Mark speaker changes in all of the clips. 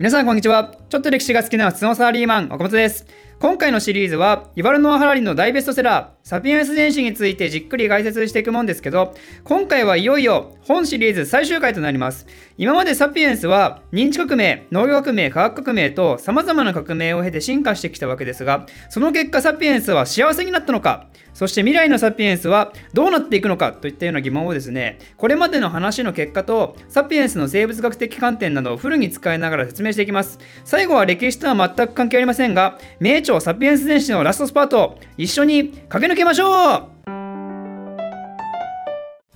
Speaker 1: 皆さんこんにちは。ちょっと歴史が好きな普通のサラリーマン岡本です。今回のシリーズはイバルノア・ハラリの大ベストセラーサピエンス電子についてじっくり解説していくもんですけど今回はいよいよ本シリーズ最終回となります。今までサピエンスは認知革命農業革命科学革命と様々な革命を経て進化してきたわけですがその結果サピエンスは幸せになったのかそして未来のサピエンスはどうなっていくのかといったような疑問をですねこれまでの話の結果とサピエンスの生物学的観点などをフルに使いながら説明していきます。最後は歴史とは全く関係ありませんが名著サピエンス電子のラストスパート一緒に駆け抜けましょう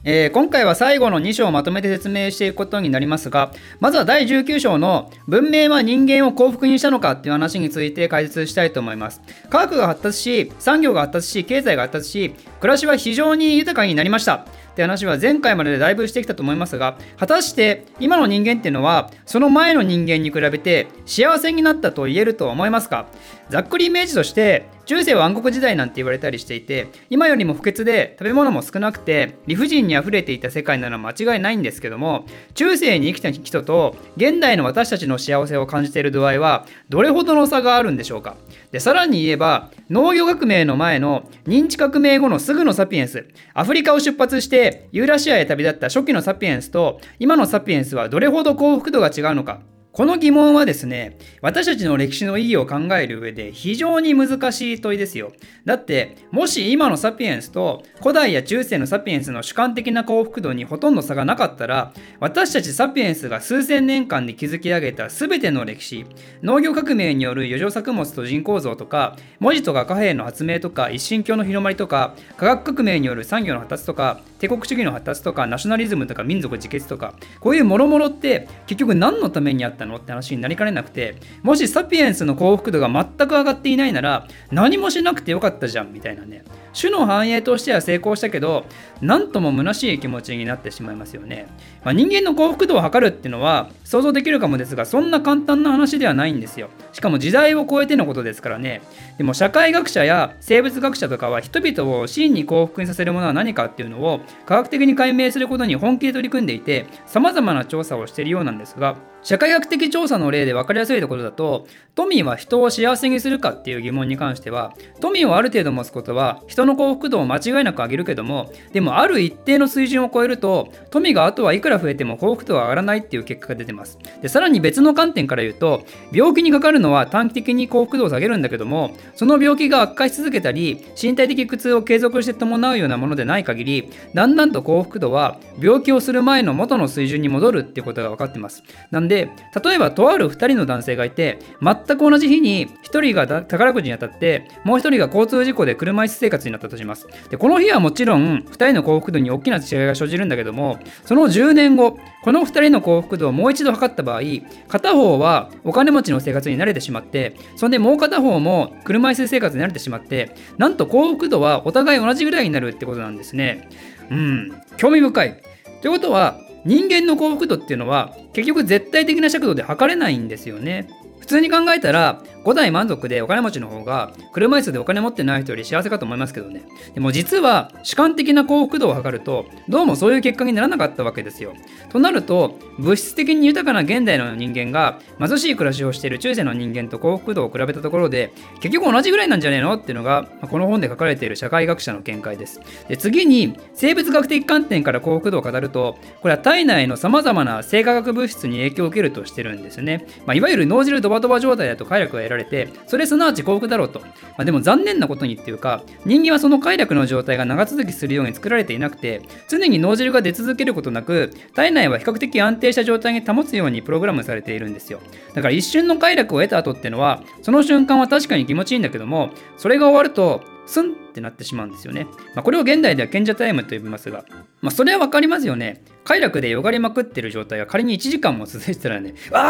Speaker 1: えー、今回は最後の2章をまとめて説明していくことになりますが、まずは第19章の文明は人間を幸福にしたのかっていう話について解説したいと思います。科学が発達し、産業が発達し、経済が発達し、暮らしは非常に豊かになりました。って話は前回まででだいぶしてきたと思いますが、果たして今の人間っていうのは、その前の人間に比べて幸せになったと言えると思いますかざっくりイメージとして、中世は暗黒時代なんて言われたりしていて今よりも不潔で食べ物も少なくて理不尽にあふれていた世界なら間違いないんですけども中世に生きた人と現代の私たちの幸せを感じている度合いはどれほどの差があるんでしょうか。でさらに言えば農業革命の前の認知革命後のすぐのサピエンスアフリカを出発してユーラシアへ旅立った初期のサピエンスと今のサピエンスはどれほど幸福度が違うのか。この疑問はですね、私たちの歴史の意義を考える上で非常に難しい問いですよ。だって、もし今のサピエンスと古代や中世のサピエンスの主観的な幸福度にほとんど差がなかったら、私たちサピエンスが数千年間で築き上げた全ての歴史、農業革命による余剰作物と人口増とか、文字とか貨幣の発明とか、一神教の広まりとか、科学革命による産業の発達とか、帝国主義の発達とか、ナショナリズムとか民族自決とか、こういうもろもろって結局何のためにあったったの？って話になりかねなくてもしサピエンスの幸福度が全く上がっていないなら何もしなくてよかったじゃんみたいなね。種の繁栄としては成功したけど何とも虚しい気持ちになってしまいますよね、まあ、人間の幸福度を測るっていうのは想像できるかもですがそんな簡単な話ではないんですよ。しかも時代を超えてのことですからね。でも社会学者や生物学者とかは人々を真に幸福にさせるものは何かっていうのを科学的に解明することに本気で取り組んでいて様々な調査をしているようなんですが社会学的調査の例で分かりやすいところだと富は人を幸せにするかっていう疑問に関しては富をある程度持つことは人の幸福度を間違いなく上げるけどもでもある一定の水準を超えると富があとはいくら増えても幸福度は上がらないっていう結果が出てます。でさらに別の観点から言うと病気にかかるのは短期的に幸福度を下げるんだけどもその病気が悪化し続けたり身体的苦痛を継続して伴うようなものでない限りだんだんと幸福度は病気をする前の元の水準に戻るっていうことが分かってます。なんでで例えばとある2人の男性がいて全く同じ日に1人が宝くじに当たってもう1人が交通事故で車椅子生活になったとします。でこの日はもちろん2人の幸福度に大きな違いが生じるんだけどもその10年後この2人の幸福度をもう一度測った場合片方はお金持ちの生活に慣れてしまってそんでもう片方も車椅子生活に慣れてしまってなんと幸福度はお互い同じぐらいになるってことなんですね。うん興味深い。ということは人間の幸福度っていうのは結局絶対的な尺度で測れないんですよね。普通に考えたら5代満足でお金持ちの方が車椅子でお金持ってない人より幸せかと思いますけどね。でも実は主観的な幸福度を測るとどうもそういう結果にならなかったわけですよ。となると物質的に豊かな現代の人間が貧しい暮らしをしている中世の人間と幸福度を比べたところで結局同じぐらいなんじゃねえの？っていうのがこの本で書かれている社会学者の見解です。で次に生物学的観点から幸福度を語るとこれは体内のさまざまな生化学物質に影響を受けるとしてるんですね、まあ、いわゆる脳汁ドバドバ状態だと快楽が得られられてそれすなわち幸福だろうと、まあ、でも残念なことにっていうか人間はその快楽の状態が長続きするように作られていなくて常に脳汁が出続けることなく体内は比較的安定した状態に保つようにプログラムされているんですよだから一瞬の快楽を得た後ってのはその瞬間は確かに気持ちいいんだけどもそれが終わるとスンってなってしまうんですよね。まあ、これを現代では賢者タイムと呼びますが、まあ、それは分かりますよね。快楽でよがりまくってる状態が仮に1時間も続いてたらね、ああ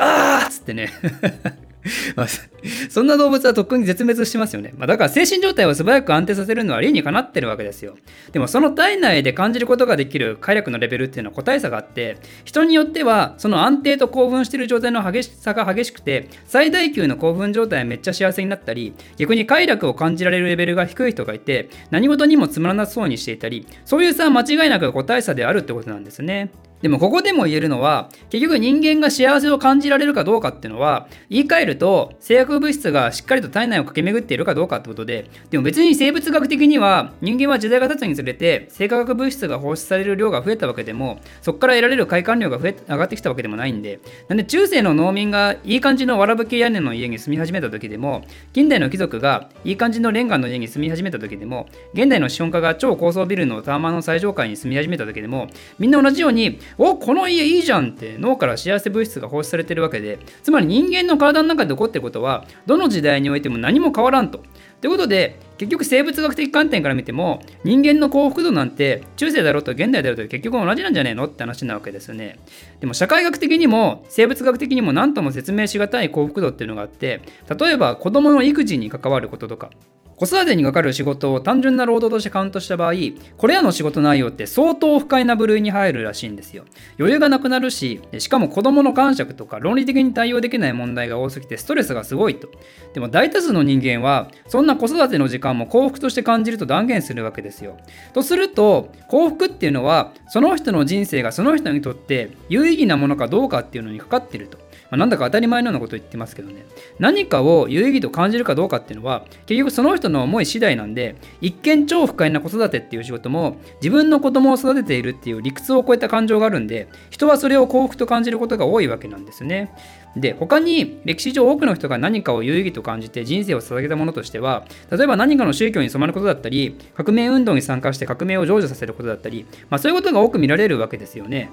Speaker 1: あああっつってね、そんな動物はとっくに絶滅してますよね。まあ、だから精神状態を素早く安定させるのは理にかなってるわけですよ。でもその体内で感じることができる快楽のレベルっていうのは個体差があって、人によってはその安定と興奮してる状態の激しさが激しくて、最大級の興奮状態はめっちゃ幸せになったり、逆に快楽を感じられるレベルが低い人がいて、何事にもつまらなそうにしていたり、そういう差は間違いなく個体差であるってことなんですね。でもここでも言えるのは結局人間が幸せを感じられるかどうかっていうのは言い換えると制約物質がしっかりと体内を駆け巡っているかどうかってことででも別に生物学的には人間は時代が経つにつれて生化学物質が放出される量が増えたわけでもそこから得られる快感量が増え上がってきたわけでもないんでなんで中世の農民がいい感じのわらぶき屋根の家に住み始めた時でも近代の貴族がいい感じのレンガの家に住み始めた時でも現代の資本家が超高層ビルのタワマンの最上階に住み始めた時でもみんな同じようにおこの家いいじゃんって脳から幸せ物質が放出されてるわけでつまり人間の体の中で起こってることはどの時代においても何も変わらんと。ということで結局生物学的観点から見ても人間の幸福度なんて中世だろうと現代だろうと結局同じなんじゃねえのって話なわけですよね。でも社会学的にも生物学的にも何とも説明しがたい幸福度っていうのがあって例えば子供の育児に関わることとか子育てにかかる仕事を単純な労働としてカウントした場合、これらの仕事内容って相当不快な部類に入るらしいんですよ。余裕がなくなるし、しかも子供の感触とか論理的に対応できない問題が多すぎてストレスがすごいと。でも大多数の人間は、そんな子育ての時間も幸福として感じると断言するわけですよ。とすると、幸福っていうのは、その人の人生がその人にとって有意義なものかどうかっていうのにかかってると。まあ、なんだか当たり前のようなこと言ってますけどね。何かを有意義と感じるかどうかっていうのは結局その人の思い次第なんで一見超不快な子育てっていう仕事も自分の子供を育てているっていう理屈を超えた感情があるんで人はそれを幸福と感じることが多いわけなんですね。で他に歴史上多くの人が何かを有意義と感じて人生を捧げたものとしては例えば何かの宗教に染まることだったり革命運動に参加して革命を成就させることだったり、まあ、そういうことが多く見られるわけですよね。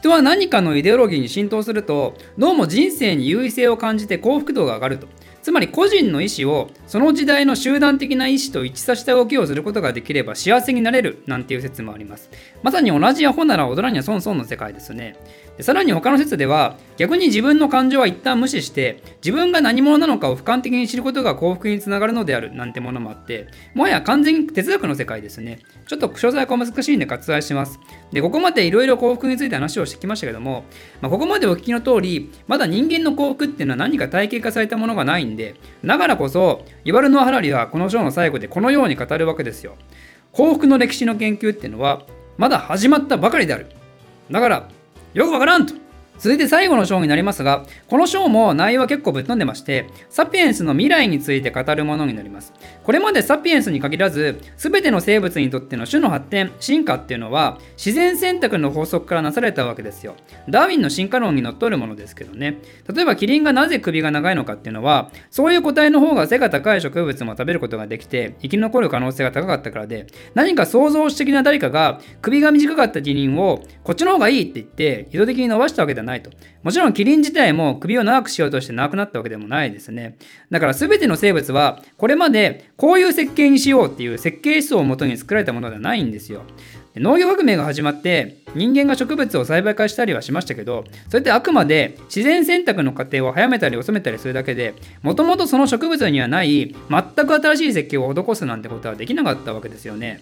Speaker 1: 人は何かのイデオロギーに浸透するとどうも人生に優位性を感じて幸福度が上がると。つまり個人の意思をその時代の集団的な意思と一致させた動きをすることができれば幸せになれるなんていう説もあります。まさに同じアホなら踊らには損損の世界です。ねさらに他の説では逆に自分の感情は一旦無視して自分が何者なのかを俯瞰的に知ることが幸福につながるのであるなんてものもあってもはや完全に哲学の世界ですね。ちょっと詳細は難しいんで割愛します。でここまでいろいろ幸福について話をしてきましたけども、まあ、ここまでお聞きの通りまだ人間の幸福っていうのは何か体系化されたものがないんでだからこそイワルノ・ハラリはこの章の最後でこのように語るわけですよ。幸福の歴史の研究っていうのはまだ始まったばかりである。だからよくわからんと。続いて最後の章になりますが、この章も内容は結構ぶっ飛んでまして、サピエンスの未来について語るものになります。これまでサピエンスに限らず、全ての生物にとっての種の発展、進化っていうのは、自然選択の法則からなされたわけですよ。ダーウィンの進化論にのっとるものですけどね。例えば、キリンがなぜ首が長いのかっていうのは、そういう個体の方が背が高い植物も食べることができて、生き残る可能性が高かったからで、何か創造主的な誰かが首が短かったキリンを、こっちの方がいいって言って、意図的に伸ばしたわけではないないと。もちろんキリン自体も首を長くしようとして長くなったわけでもないですね。だから全ての生物はこれまでこういう設計にしようっていう設計思想をもとに作られたものではないんですよ。農業革命が始まって人間が植物を栽培化したりはしましたけどそれってあくまで自然選択の過程を早めたり遅めたりするだけでもともとその植物にはない全く新しい設計を施すなんてことはできなかったわけですよね。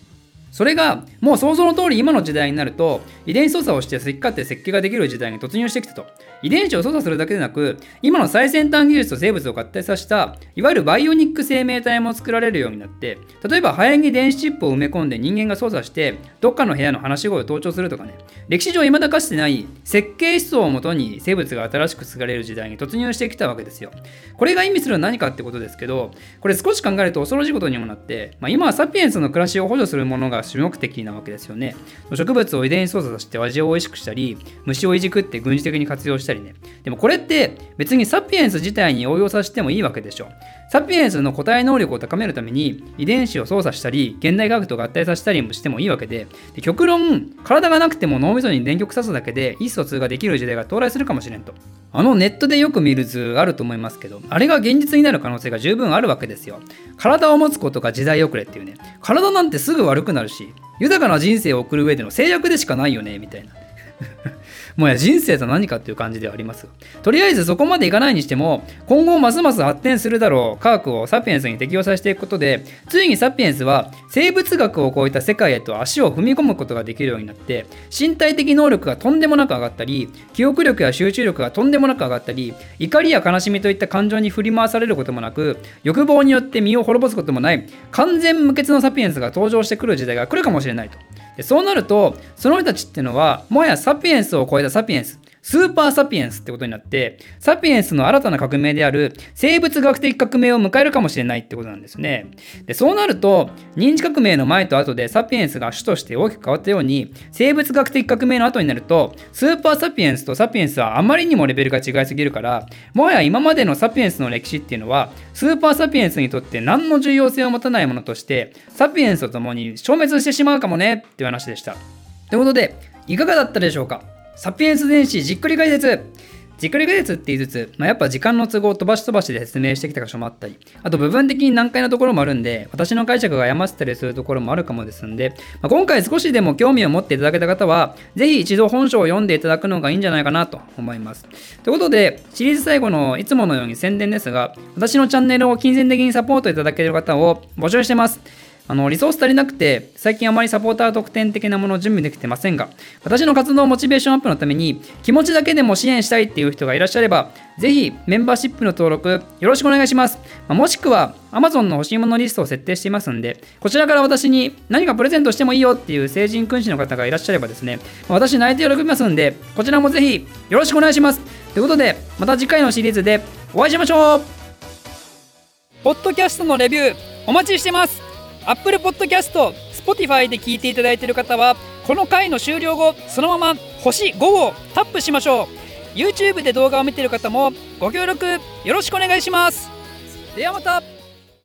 Speaker 1: それがもう想像の通り今の時代になると遺伝子操作をして好き勝手設計ができる時代に突入してきたと。遺伝子を操作するだけでなく今の最先端技術と生物を合体させたいわゆるバイオニック生命体も作られるようになって例えば肺に電子チップを埋め込んで人間が操作してどっかの部屋の話し声を盗聴するとかね。歴史上未だかつてない設計思想をもとに生物が新しく作られる時代に突入してきたわけですよ。これが意味するのは何かってことですけどこれ少し考えると恐ろしいことにもなって、まあ、今はサピエンスの暮らしを補助するものがが主目的なわけですよね。植物を遺伝子操作させて味を美味しくしたり、虫をいじくって軍事的に活用したりね。でもこれって別にサピエンス自体に応用させてもいいわけでしょ。サピエンスの個体能力を高めるために遺伝子を操作したり、現代科学と合体させたりもしてもいいわけで、で極論、体がなくても脳みそに電極刺すだけで意思疎通ができる時代が到来するかもしれんと。あのネットでよく見る図あると思いますけど、あれが現実になる可能性が十分あるわけですよ。体を持つことが時代遅れっていうね。体なんてすぐ悪くなるし、豊かな人生を送る上での制約でしかないよね、みたいな。もや人生と何かっていう感じではあります。とりあえずそこまでいかないにしても、今後ますます発展するだろう科学をサピエンスに適用させていくことで、ついにサピエンスは生物学を超えた世界へと足を踏み込むことができるようになって、身体的能力がとんでもなく上がったり、記憶力や集中力がとんでもなく上がったり、怒りや悲しみといった感情に振り回されることもなく、欲望によって身を滅ぼすこともない、完全無欠のサピエンスが登場してくる時代が来るかもしれないと。そうなるとその人たちっていうのはもはやサピエンスを超えたサピエンス。スーパーサピエンスってことになってサピエンスの新たな革命である生物学的革命を迎えるかもしれないってことなんですね。でそうなると認知革命の前と後でサピエンスが主として大きく変わったように生物学的革命の後になるとスーパーサピエンスとサピエンスはあまりにもレベルが違いすぎるからもはや今までのサピエンスの歴史っていうのはスーパーサピエンスにとって何の重要性を持たないものとしてサピエンスと共に消滅してしまうかもねっていう話でした。ということでいかがだったでしょうか？サピエンス電子じっくり解説じっくり解説って言いつつ、まあ、やっぱ時間の都合を飛ばし飛ばしで説明してきた箇所もあったり、あと部分的に難解なところもあるんで、私の解釈が誤ったりするところもあるかもですんで、まあ、今回少しでも興味を持っていただけた方は、ぜひ一度本書を読んでいただくのがいいんじゃないかなと思います。ということで、シリーズ最後のいつものように宣伝ですが、私のチャンネルを金銭的にサポートいただける方を募集してます。あの、リソース足りなくて、最近あまりサポーター特典的なものを準備できてませんが、私の活動モチベーションアップのために、気持ちだけでも支援したいっていう人がいらっしゃれば、ぜひメンバーシップの登録よろしくお願いします。まあ、もしくは Amazon の欲しいものリストを設定していますんで、こちらから私に何かプレゼントしてもいいよっていう成人君子の方がいらっしゃればですね、私泣いて喜びますんで、こちらもぜひよろしくお願いします。ということで、また次回のシリーズでお会いしましょうポッドキャストのレビューお待ちしてます Apple Podcast、Spotify で聞いていただいている方は、この回の終了後、そのまま星5をタップしましょう。YouTube で動画を見ている方もご協力よろしくお願いします。ではまた